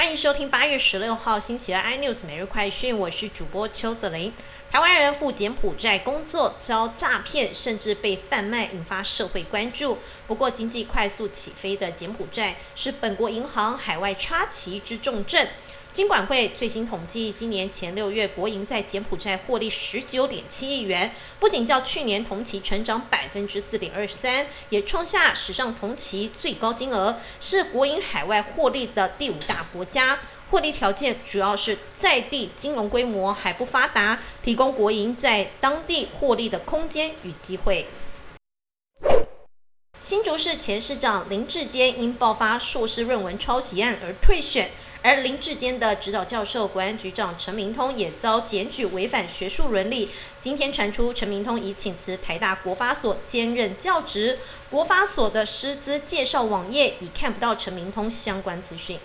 欢迎收听八月十六号星期二 iNews 每日快讯，我是主播邱子琳。台湾人赴柬埔寨工作遭诈骗，甚至被贩卖，引发社会关注。不过，经济快速起飞的柬埔寨是本国银行海外插旗之重镇。金管会最新统计，今年前六月，国营在柬埔寨获利十九点七亿元，不仅较去年同期成长百分之四点二三，也创下史上同期最高金额，是国营海外获利的第五大国家。获利条件主要是在地金融规模还不发达，提供国营在当地获利的空间与机会。新竹市前市长林志坚因爆发硕士论文抄袭案而退选。而林志坚的指导教授国安局长陈明通也遭检举违反学术伦理。今天传出陈明通已请辞台大国发所兼任教职，国发所的师资介绍网页已看不到陈明通相关资讯。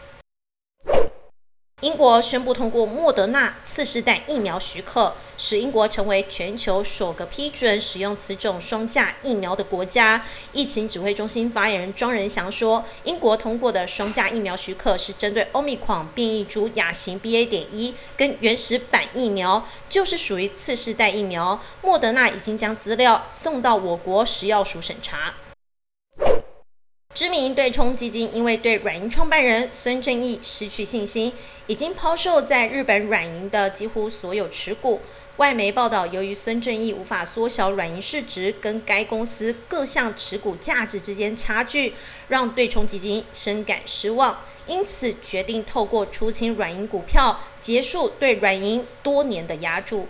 英国宣布通过莫德纳次世代疫苗许可，使英国成为全球首个批准使用此种双价疫苗的国家。疫情指挥中心发言人庄仁祥说，英国通过的双价疫苗许可是针对欧米狂变异株亚型 BA. 点一跟原始版疫苗，就是属于次世代疫苗。莫德纳已经将资料送到我国食药署审查。知名对冲基金因为对软银创办人孙正义失去信心，已经抛售在日本软银的几乎所有持股。外媒报道，由于孙正义无法缩小软银市值跟该公司各项持股价值之间差距，让对冲基金深感失望，因此决定透过出清软银股票，结束对软银多年的压注。